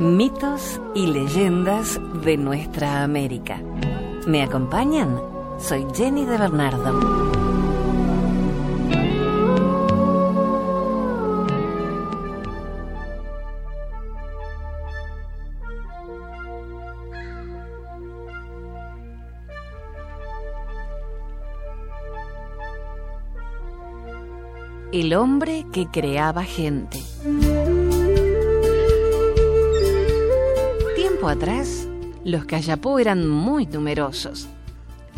Mitos y leyendas de nuestra América. ¿Me acompañan? Soy Jenny de Bernardo. El hombre que creaba gente. Tiempo atrás, los Cayapó eran muy numerosos,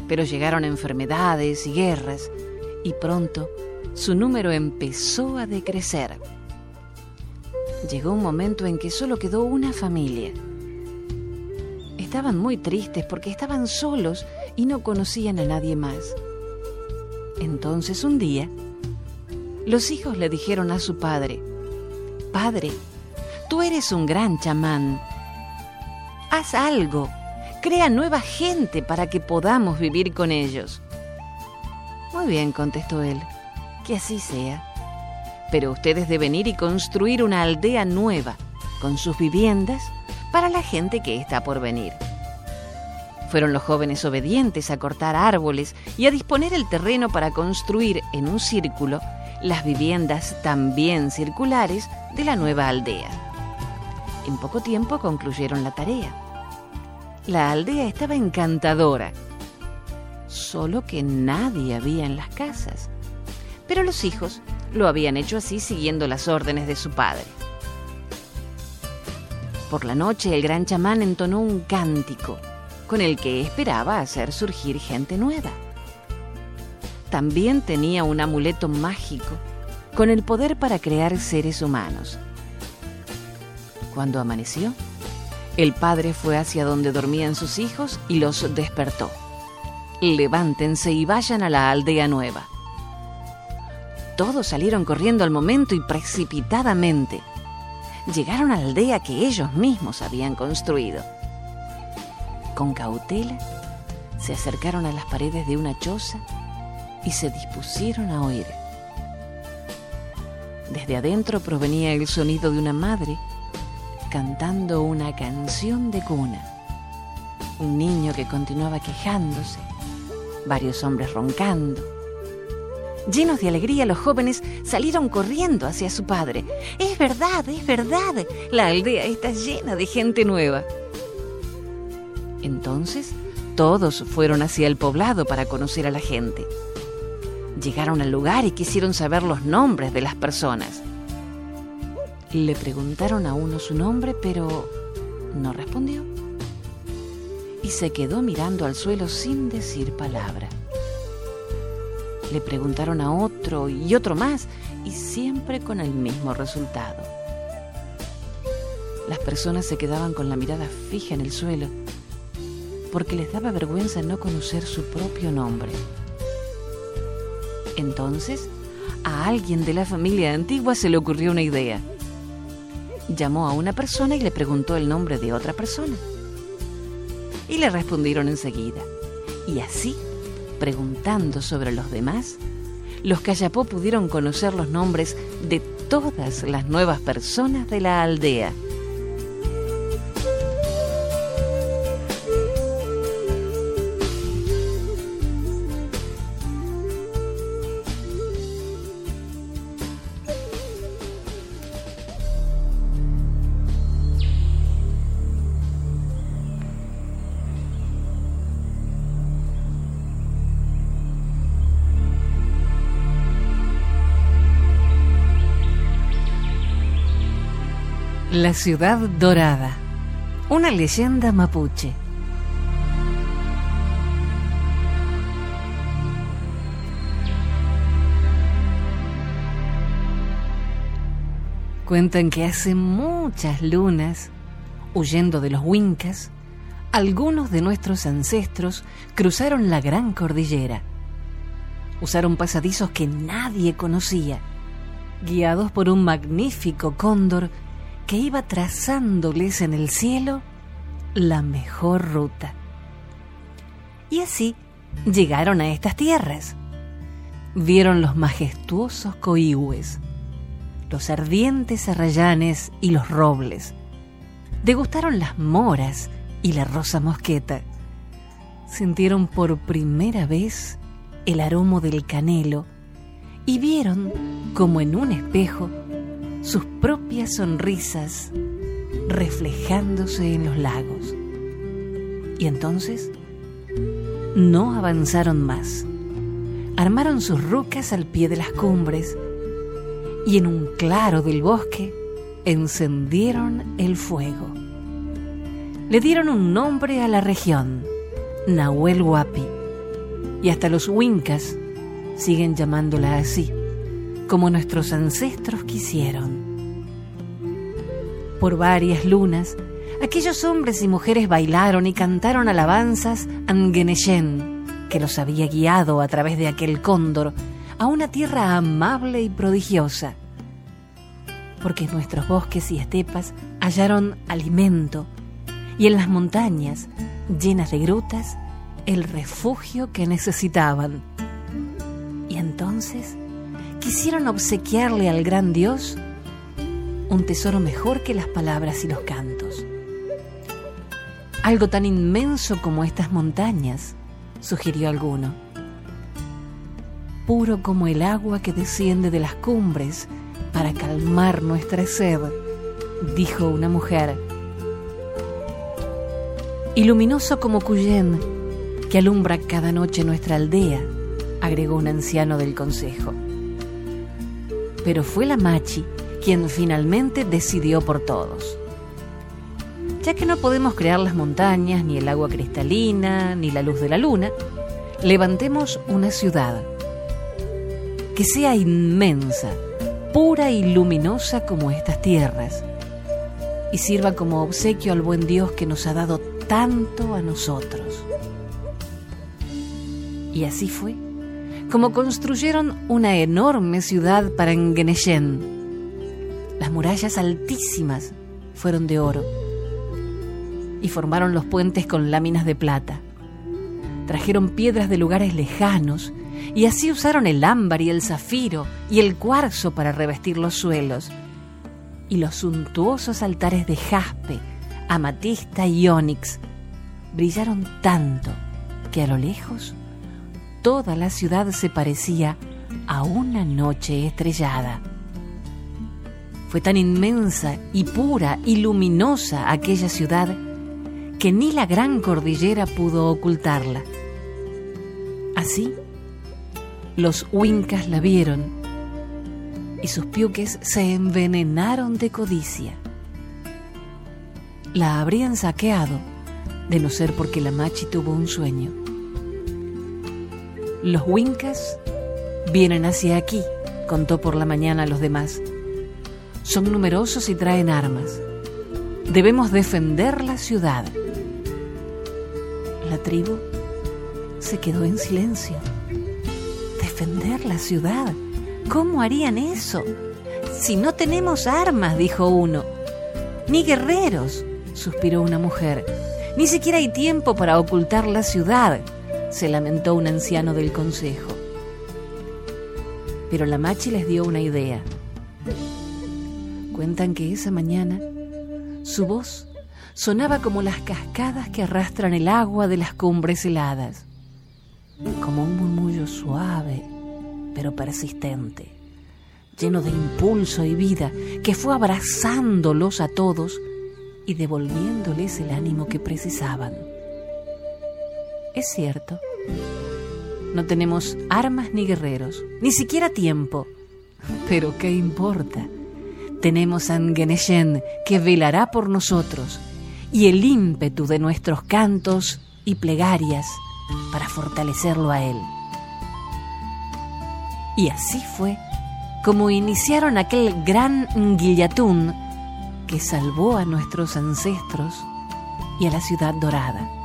pero llegaron enfermedades y guerras, y pronto su número empezó a decrecer. Llegó un momento en que solo quedó una familia. Estaban muy tristes porque estaban solos y no conocían a nadie más. Entonces un día, los hijos le dijeron a su padre, Padre, tú eres un gran chamán. Haz algo, crea nueva gente para que podamos vivir con ellos. Muy bien, contestó él, que así sea. Pero ustedes deben ir y construir una aldea nueva, con sus viviendas, para la gente que está por venir. Fueron los jóvenes obedientes a cortar árboles y a disponer el terreno para construir en un círculo las viviendas también circulares de la nueva aldea. En poco tiempo concluyeron la tarea. La aldea estaba encantadora, solo que nadie había en las casas. Pero los hijos lo habían hecho así siguiendo las órdenes de su padre. Por la noche el gran chamán entonó un cántico con el que esperaba hacer surgir gente nueva también tenía un amuleto mágico con el poder para crear seres humanos. Cuando amaneció, el padre fue hacia donde dormían sus hijos y los despertó. Levántense y vayan a la aldea nueva. Todos salieron corriendo al momento y precipitadamente. Llegaron a la aldea que ellos mismos habían construido. Con cautela, se acercaron a las paredes de una choza y se dispusieron a oír. Desde adentro provenía el sonido de una madre cantando una canción de cuna. Un niño que continuaba quejándose, varios hombres roncando. Llenos de alegría, los jóvenes salieron corriendo hacia su padre. Es verdad, es verdad, la aldea está llena de gente nueva. Entonces, todos fueron hacia el poblado para conocer a la gente. Llegaron al lugar y quisieron saber los nombres de las personas. Le preguntaron a uno su nombre, pero no respondió. Y se quedó mirando al suelo sin decir palabra. Le preguntaron a otro y otro más, y siempre con el mismo resultado. Las personas se quedaban con la mirada fija en el suelo, porque les daba vergüenza no conocer su propio nombre. Entonces, a alguien de la familia antigua se le ocurrió una idea. Llamó a una persona y le preguntó el nombre de otra persona. Y le respondieron enseguida. Y así, preguntando sobre los demás, los Cayapó pudieron conocer los nombres de todas las nuevas personas de la aldea. La ciudad dorada. Una leyenda mapuche. Cuentan que hace muchas lunas, huyendo de los Wincas, algunos de nuestros ancestros cruzaron la gran cordillera. Usaron pasadizos que nadie conocía, guiados por un magnífico cóndor que iba trazándoles en el cielo la mejor ruta. Y así llegaron a estas tierras. Vieron los majestuosos coihues, los ardientes arrayanes y los robles. degustaron las moras y la rosa mosqueta. Sintieron por primera vez el aroma del canelo y vieron, como en un espejo, sus propias sonrisas reflejándose en los lagos. Y entonces no avanzaron más. Armaron sus rucas al pie de las cumbres y en un claro del bosque encendieron el fuego. Le dieron un nombre a la región, Nahuel Huapi, y hasta los Wincas siguen llamándola así, como nuestros ancestros quisieron. Por varias lunas, aquellos hombres y mujeres bailaron y cantaron alabanzas a Ngeneshen, que los había guiado a través de aquel cóndor a una tierra amable y prodigiosa. Porque en nuestros bosques y estepas hallaron alimento y en las montañas, llenas de grutas, el refugio que necesitaban. Y entonces quisieron obsequiarle al gran Dios un tesoro mejor que las palabras y los cantos. Algo tan inmenso como estas montañas, sugirió alguno. Puro como el agua que desciende de las cumbres para calmar nuestra sed, dijo una mujer. Y luminoso como Cuyén, que alumbra cada noche nuestra aldea, agregó un anciano del consejo. Pero fue la Machi quien finalmente decidió por todos. Ya que no podemos crear las montañas, ni el agua cristalina, ni la luz de la luna, levantemos una ciudad que sea inmensa, pura y luminosa como estas tierras, y sirva como obsequio al buen Dios que nos ha dado tanto a nosotros. Y así fue como construyeron una enorme ciudad para Engeneshen. Las murallas altísimas fueron de oro y formaron los puentes con láminas de plata. Trajeron piedras de lugares lejanos y así usaron el ámbar y el zafiro y el cuarzo para revestir los suelos. Y los suntuosos altares de jaspe, amatista y ónix brillaron tanto que a lo lejos toda la ciudad se parecía a una noche estrellada. Fue tan inmensa y pura y luminosa aquella ciudad que ni la gran cordillera pudo ocultarla. Así, los huincas la vieron y sus piuques se envenenaron de codicia. La habrían saqueado de no ser porque la machi tuvo un sueño. Los Wincas vienen hacia aquí, contó por la mañana a los demás. Son numerosos y traen armas. Debemos defender la ciudad. La tribu se quedó en silencio. ¿Defender la ciudad? ¿Cómo harían eso? Si no tenemos armas, dijo uno. Ni guerreros, suspiró una mujer. Ni siquiera hay tiempo para ocultar la ciudad se lamentó un anciano del consejo. Pero la machi les dio una idea. Cuentan que esa mañana su voz sonaba como las cascadas que arrastran el agua de las cumbres heladas, como un murmullo suave pero persistente, lleno de impulso y vida, que fue abrazándolos a todos y devolviéndoles el ánimo que precisaban. Es cierto. No tenemos armas ni guerreros, ni siquiera tiempo. Pero ¿qué importa? Tenemos a Ngeneshen que velará por nosotros y el ímpetu de nuestros cantos y plegarias para fortalecerlo a él. Y así fue como iniciaron aquel gran Nguillatún que salvó a nuestros ancestros y a la ciudad dorada.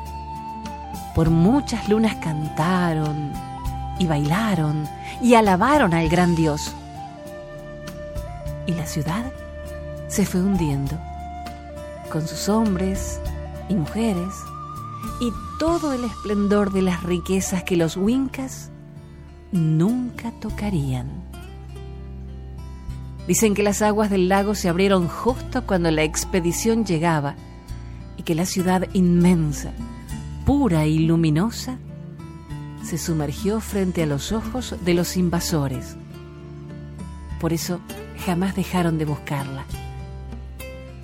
Por muchas lunas cantaron y bailaron y alabaron al gran Dios. Y la ciudad se fue hundiendo, con sus hombres y mujeres y todo el esplendor de las riquezas que los Wincas nunca tocarían. Dicen que las aguas del lago se abrieron justo cuando la expedición llegaba y que la ciudad inmensa, pura y luminosa, se sumergió frente a los ojos de los invasores. Por eso jamás dejaron de buscarla.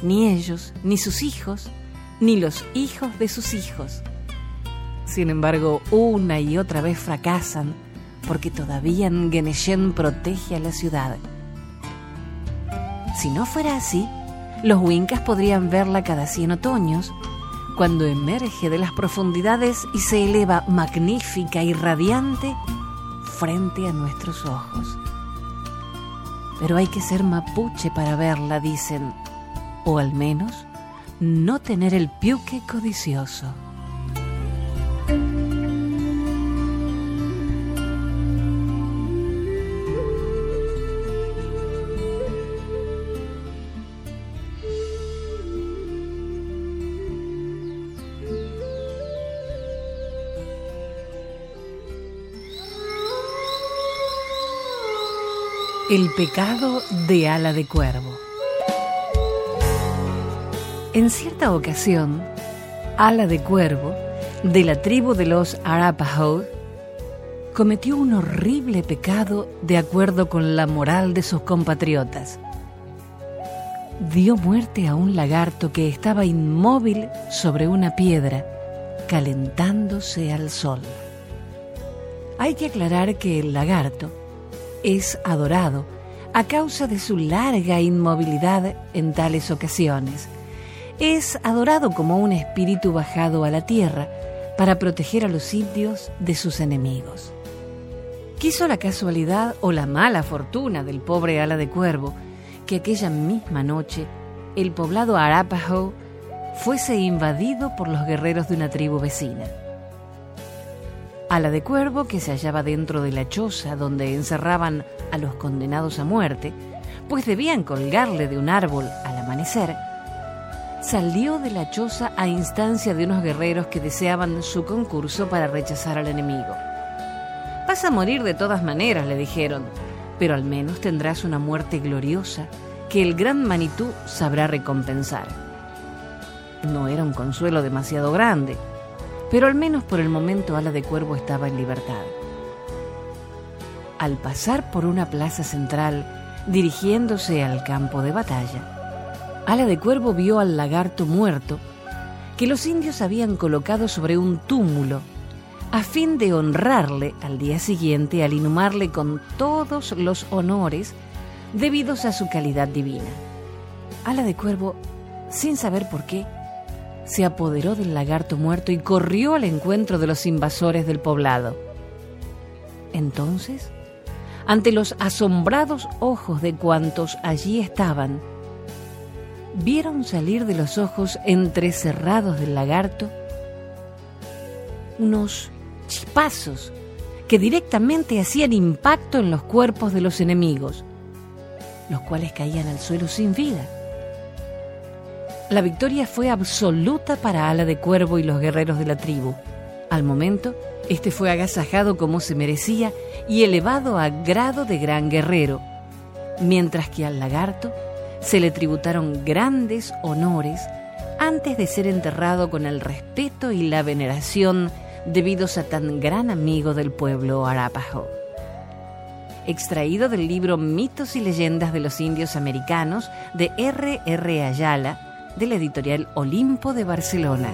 Ni ellos, ni sus hijos, ni los hijos de sus hijos. Sin embargo, una y otra vez fracasan porque todavía Ngeneshen protege a la ciudad. Si no fuera así, los Wincas podrían verla cada cien otoños, cuando emerge de las profundidades y se eleva magnífica y radiante frente a nuestros ojos. Pero hay que ser mapuche para verla, dicen, o al menos no tener el piuque codicioso. El pecado de ala de cuervo. En cierta ocasión, ala de cuervo, de la tribu de los Arapaho, cometió un horrible pecado de acuerdo con la moral de sus compatriotas. Dio muerte a un lagarto que estaba inmóvil sobre una piedra, calentándose al sol. Hay que aclarar que el lagarto, es adorado a causa de su larga inmovilidad en tales ocasiones. Es adorado como un espíritu bajado a la tierra para proteger a los indios de sus enemigos. Quiso la casualidad o la mala fortuna del pobre ala de cuervo que aquella misma noche el poblado Arapaho fuese invadido por los guerreros de una tribu vecina la de cuervo que se hallaba dentro de la choza donde encerraban a los condenados a muerte, pues debían colgarle de un árbol al amanecer, salió de la choza a instancia de unos guerreros que deseaban su concurso para rechazar al enemigo. Vas a morir de todas maneras, le dijeron, pero al menos tendrás una muerte gloriosa que el gran Manitú sabrá recompensar. No era un consuelo demasiado grande, pero al menos por el momento Ala de Cuervo estaba en libertad. Al pasar por una plaza central, dirigiéndose al campo de batalla, Ala de Cuervo vio al lagarto muerto que los indios habían colocado sobre un túmulo a fin de honrarle al día siguiente al inhumarle con todos los honores debidos a su calidad divina. Ala de Cuervo, sin saber por qué, se apoderó del lagarto muerto y corrió al encuentro de los invasores del poblado. Entonces, ante los asombrados ojos de cuantos allí estaban, vieron salir de los ojos entrecerrados del lagarto unos chispazos que directamente hacían impacto en los cuerpos de los enemigos, los cuales caían al suelo sin vida. La victoria fue absoluta para Ala de Cuervo y los guerreros de la tribu. Al momento, este fue agasajado como se merecía y elevado a grado de gran guerrero, mientras que al lagarto se le tributaron grandes honores antes de ser enterrado con el respeto y la veneración debidos a tan gran amigo del pueblo Arapaho. Extraído del libro Mitos y Leyendas de los Indios Americanos de R. R. Ayala, de la editorial Olimpo de Barcelona.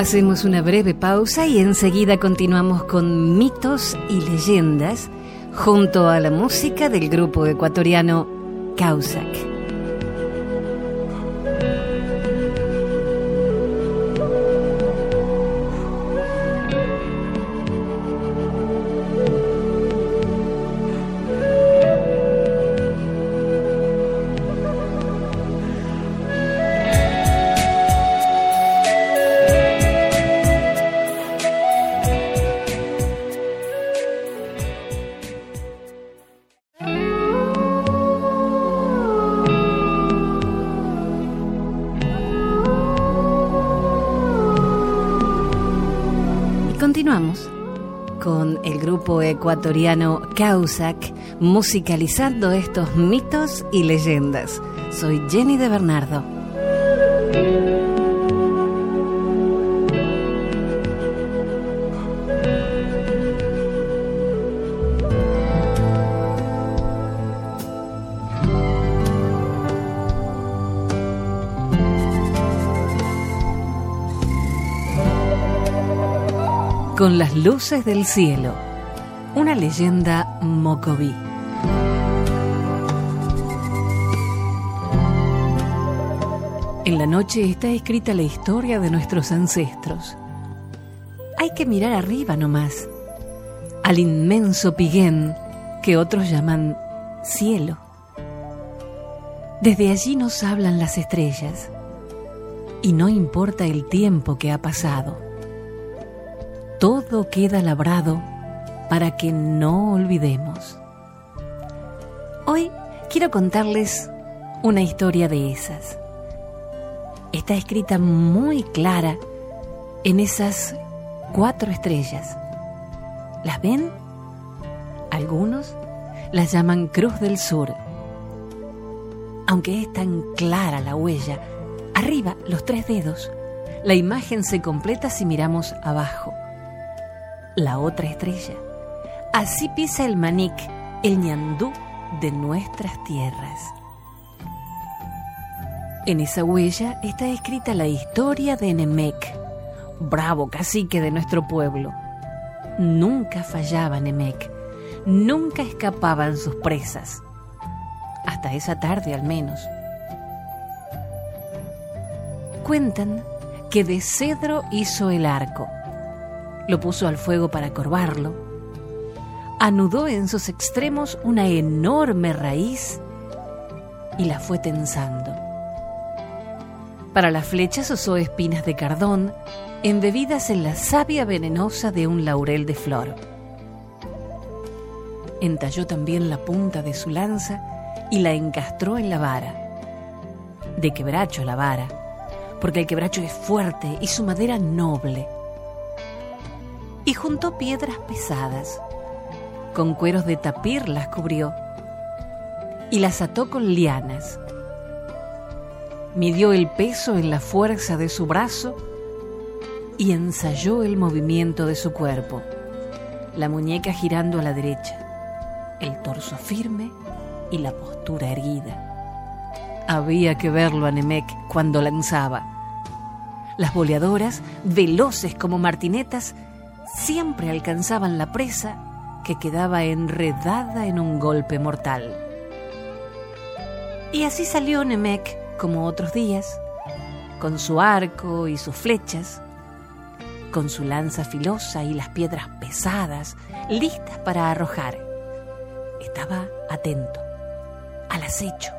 Hacemos una breve pausa y enseguida continuamos con mitos y leyendas junto a la música del grupo ecuatoriano Causac. Continuamos con el grupo ecuatoriano Causac musicalizando estos mitos y leyendas. Soy Jenny de Bernardo. Con las luces del cielo, una leyenda mocoví. En la noche está escrita la historia de nuestros ancestros. Hay que mirar arriba nomás, al inmenso piguén que otros llaman cielo. Desde allí nos hablan las estrellas y no importa el tiempo que ha pasado todo queda labrado para que no olvidemos. Hoy quiero contarles una historia de esas. Está escrita muy clara en esas cuatro estrellas. ¿Las ven? Algunos las llaman Cruz del Sur. Aunque es tan clara la huella, arriba los tres dedos, la imagen se completa si miramos abajo la otra estrella. Así pisa el manic, el ñandú de nuestras tierras. En esa huella está escrita la historia de Nemec, bravo cacique de nuestro pueblo. Nunca fallaba Nemec, nunca escapaban sus presas, hasta esa tarde al menos. Cuentan que de cedro hizo el arco lo puso al fuego para corvarlo, anudó en sus extremos una enorme raíz y la fue tensando. Para las flechas usó espinas de cardón embebidas en la savia venenosa de un laurel de flor. Entalló también la punta de su lanza y la encastró en la vara. De quebracho la vara, porque el quebracho es fuerte y su madera noble y juntó piedras pesadas. Con cueros de tapir las cubrió y las ató con lianas. Midió el peso en la fuerza de su brazo y ensayó el movimiento de su cuerpo, la muñeca girando a la derecha, el torso firme y la postura erguida. Había que verlo a Nemec cuando lanzaba. Las boleadoras, veloces como martinetas, siempre alcanzaban la presa que quedaba enredada en un golpe mortal. Y así salió Nemec como otros días, con su arco y sus flechas, con su lanza filosa y las piedras pesadas, listas para arrojar. Estaba atento, al acecho,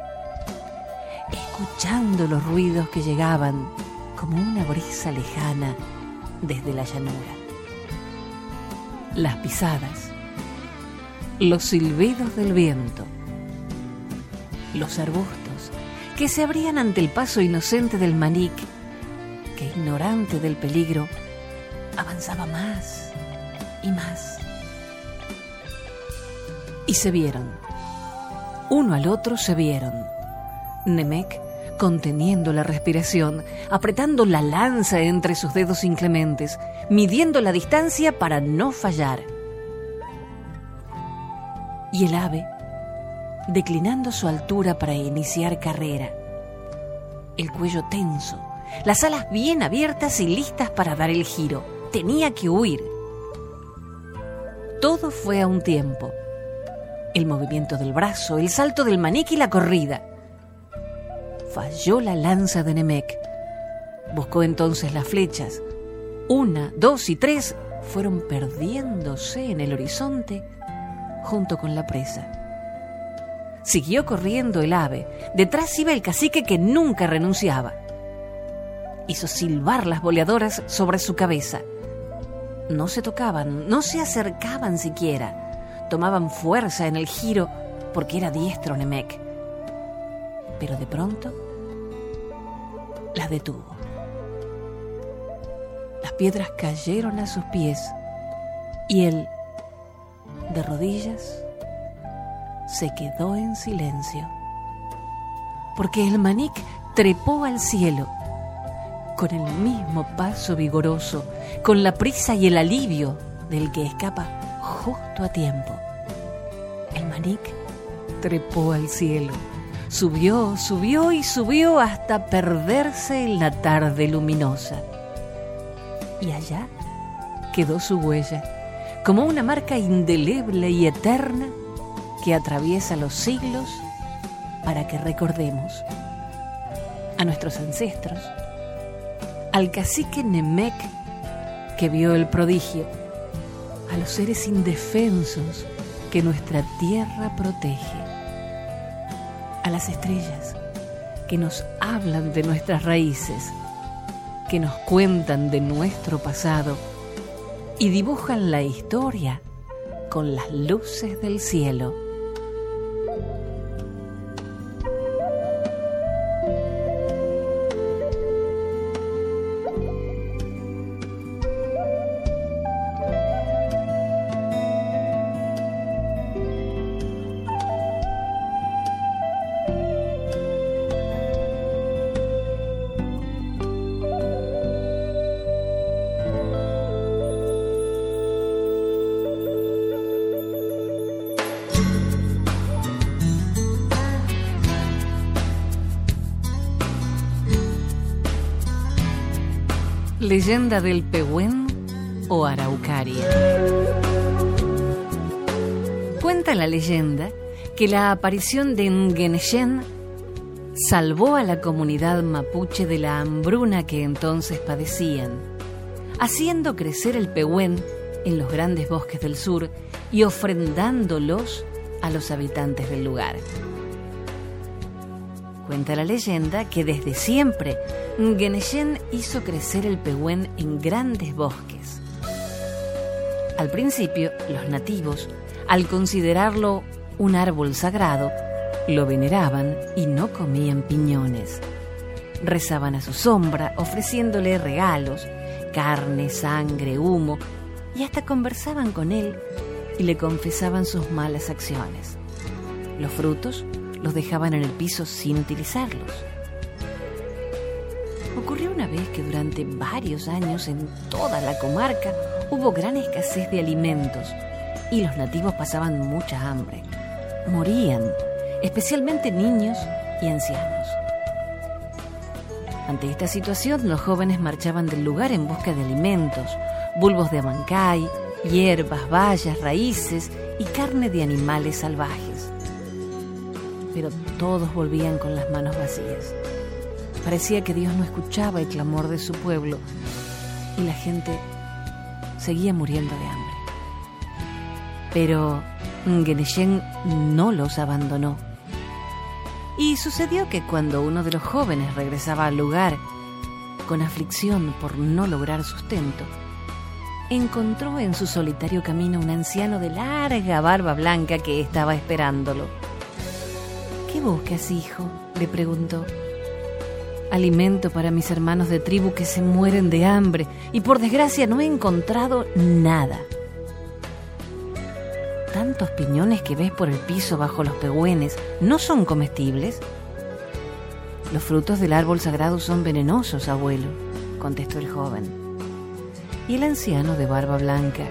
escuchando los ruidos que llegaban como una brisa lejana desde la llanura las pisadas, los silbidos del viento, los arbustos que se abrían ante el paso inocente del manic, que ignorante del peligro, avanzaba más y más. Y se vieron, uno al otro se vieron. Nemec conteniendo la respiración, apretando la lanza entre sus dedos inclementes, midiendo la distancia para no fallar. Y el ave, declinando su altura para iniciar carrera, el cuello tenso, las alas bien abiertas y listas para dar el giro. Tenía que huir. Todo fue a un tiempo. El movimiento del brazo, el salto del maniquí y la corrida falló la lanza de Nemec. Buscó entonces las flechas. Una, dos y tres fueron perdiéndose en el horizonte junto con la presa. Siguió corriendo el ave. Detrás iba el cacique que nunca renunciaba. Hizo silbar las boleadoras sobre su cabeza. No se tocaban, no se acercaban siquiera. Tomaban fuerza en el giro porque era diestro Nemec pero de pronto las detuvo. Las piedras cayeron a sus pies Y él, de rodillas, se quedó en silencio, porque el manic trepó al cielo con el mismo paso vigoroso, con la prisa y el alivio del que escapa justo a tiempo. El manic trepó al cielo, subió, subió y subió hasta perderse en la tarde luminosa. Y allá quedó su huella, como una marca indeleble y eterna que atraviesa los siglos para que recordemos a nuestros ancestros, al cacique Nemec que vio el prodigio, a los seres indefensos que nuestra tierra protege, las estrellas que nos hablan de nuestras raíces, que nos cuentan de nuestro pasado y dibujan la historia con las luces del cielo. Leyenda del Pehuen o Araucaria. Cuenta la leyenda que la aparición de Ngeneshen salvó a la comunidad mapuche de la hambruna que entonces padecían, haciendo crecer el Pehuen en los grandes bosques del sur y ofrendándolos a los habitantes del lugar. Cuenta la leyenda que desde siempre Geneshen hizo crecer el pehuen en grandes bosques. Al principio, los nativos, al considerarlo un árbol sagrado, lo veneraban y no comían piñones. Rezaban a su sombra, ofreciéndole regalos, carne, sangre, humo, y hasta conversaban con él y le confesaban sus malas acciones. Los frutos los dejaban en el piso sin utilizarlos. Una vez que durante varios años en toda la comarca hubo gran escasez de alimentos y los nativos pasaban mucha hambre. Morían, especialmente niños y ancianos. Ante esta situación, los jóvenes marchaban del lugar en busca de alimentos, bulbos de amancay, hierbas, bayas, raíces y carne de animales salvajes. Pero todos volvían con las manos vacías. Parecía que Dios no escuchaba el clamor de su pueblo y la gente seguía muriendo de hambre. Pero Geneshen no los abandonó. Y sucedió que cuando uno de los jóvenes regresaba al lugar con aflicción por no lograr sustento, encontró en su solitario camino un anciano de larga barba blanca que estaba esperándolo. ¿Qué buscas, hijo? le preguntó alimento para mis hermanos de tribu que se mueren de hambre y por desgracia no he encontrado nada. ¿Tantos piñones que ves por el piso bajo los pegüenes no son comestibles? Los frutos del árbol sagrado son venenosos, abuelo, contestó el joven. Y el anciano de barba blanca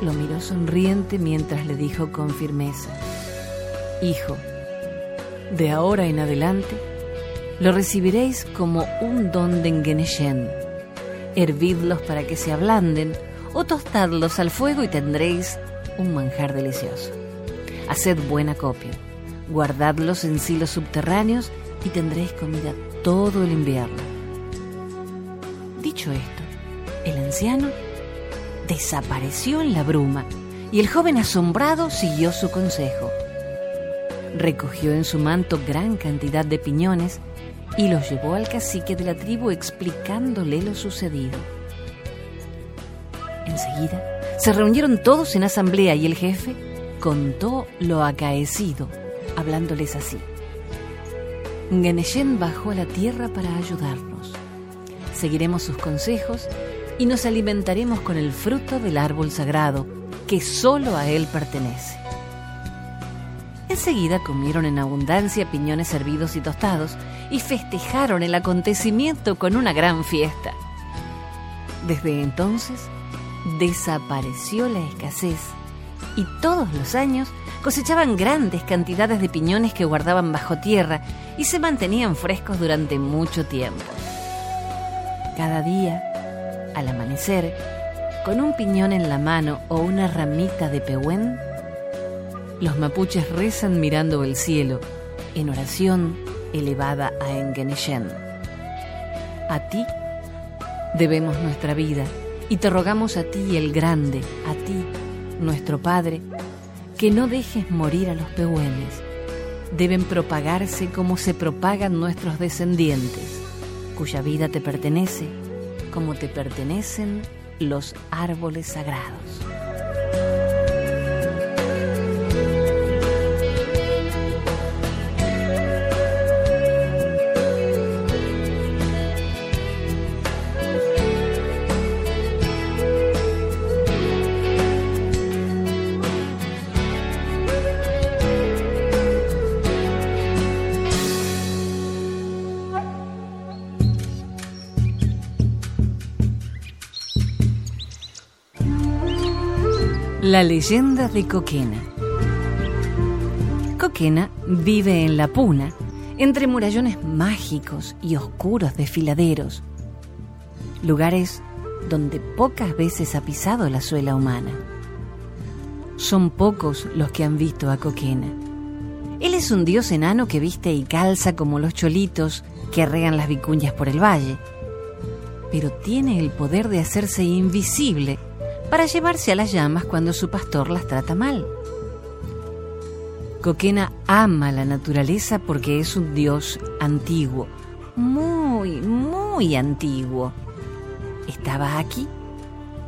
lo miró sonriente mientras le dijo con firmeza, Hijo, de ahora en adelante, lo recibiréis como un don de Engeneshen. Hervidlos para que se ablanden o tostadlos al fuego y tendréis un manjar delicioso. Haced buena copia, guardadlos en silos subterráneos y tendréis comida todo el invierno. Dicho esto, el anciano desapareció en la bruma y el joven asombrado siguió su consejo. Recogió en su manto gran cantidad de piñones y los llevó al cacique de la tribu explicándole lo sucedido. Enseguida se reunieron todos en asamblea y el jefe contó lo acaecido, hablándoles así. Geneshen bajó a la tierra para ayudarnos. Seguiremos sus consejos y nos alimentaremos con el fruto del árbol sagrado que solo a él pertenece. Enseguida comieron en abundancia piñones hervidos y tostados y festejaron el acontecimiento con una gran fiesta. Desde entonces desapareció la escasez y todos los años cosechaban grandes cantidades de piñones que guardaban bajo tierra y se mantenían frescos durante mucho tiempo. Cada día, al amanecer, con un piñón en la mano o una ramita de pehuen, los mapuches rezan mirando el cielo en oración elevada a Engeneshen. A ti debemos nuestra vida y te rogamos a ti el grande, a ti, nuestro Padre, que no dejes morir a los pehuenes. Deben propagarse como se propagan nuestros descendientes, cuya vida te pertenece, como te pertenecen los árboles sagrados. La leyenda de Coquena. Coquena vive en la Puna, entre murallones mágicos y oscuros desfiladeros, lugares donde pocas veces ha pisado la suela humana. Son pocos los que han visto a Coquena. Él es un dios enano que viste y calza como los cholitos que arregan las vicuñas por el valle, pero tiene el poder de hacerse invisible para llevarse a las llamas cuando su pastor las trata mal. Coquena ama la naturaleza porque es un dios antiguo, muy, muy antiguo. Estaba aquí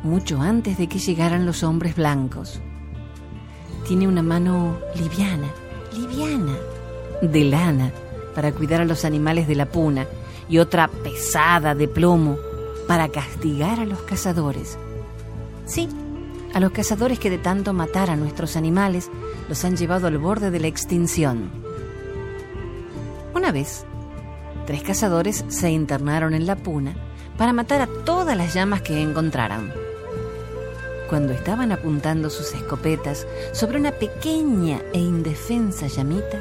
mucho antes de que llegaran los hombres blancos. Tiene una mano liviana, liviana, de lana, para cuidar a los animales de la puna, y otra pesada de plomo para castigar a los cazadores. Sí, a los cazadores que de tanto matar a nuestros animales los han llevado al borde de la extinción. Una vez, tres cazadores se internaron en la puna para matar a todas las llamas que encontraran. Cuando estaban apuntando sus escopetas sobre una pequeña e indefensa llamita,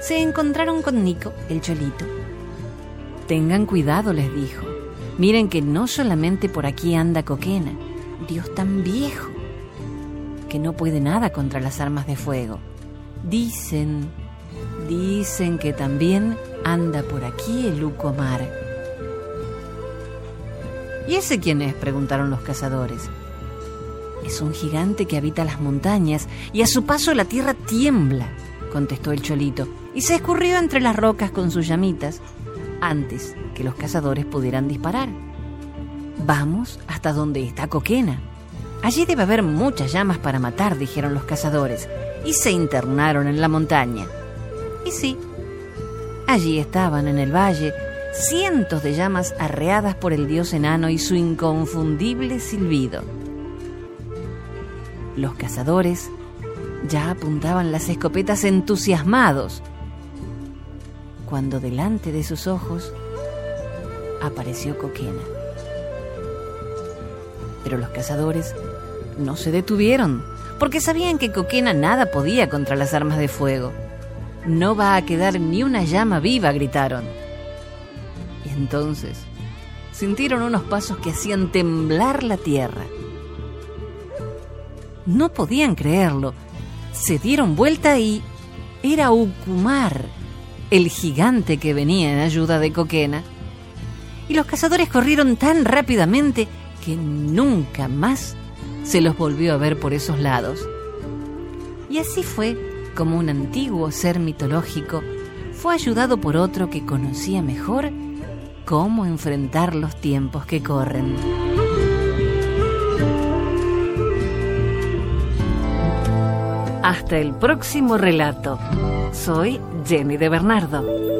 se encontraron con Nico, el cholito. Tengan cuidado, les dijo. Miren que no solamente por aquí anda Coquena, Dios tan viejo que no puede nada contra las armas de fuego. Dicen, dicen que también anda por aquí el Lucomar. ¿Y ese quién es? preguntaron los cazadores. Es un gigante que habita las montañas y a su paso la tierra tiembla, contestó el cholito, y se escurrió entre las rocas con sus llamitas antes que los cazadores pudieran disparar. Vamos hasta donde está Coquena. Allí debe haber muchas llamas para matar, dijeron los cazadores, y se internaron en la montaña. Y sí, allí estaban en el valle cientos de llamas arreadas por el dios enano y su inconfundible silbido. Los cazadores ya apuntaban las escopetas entusiasmados, cuando delante de sus ojos apareció Coquena pero los cazadores no se detuvieron, porque sabían que Coquena nada podía contra las armas de fuego. No va a quedar ni una llama viva, gritaron. Y entonces sintieron unos pasos que hacían temblar la tierra. No podían creerlo. Se dieron vuelta y era Ucumar, el gigante que venía en ayuda de Coquena. Y los cazadores corrieron tan rápidamente que nunca más se los volvió a ver por esos lados. Y así fue como un antiguo ser mitológico fue ayudado por otro que conocía mejor cómo enfrentar los tiempos que corren. Hasta el próximo relato. Soy Jenny de Bernardo.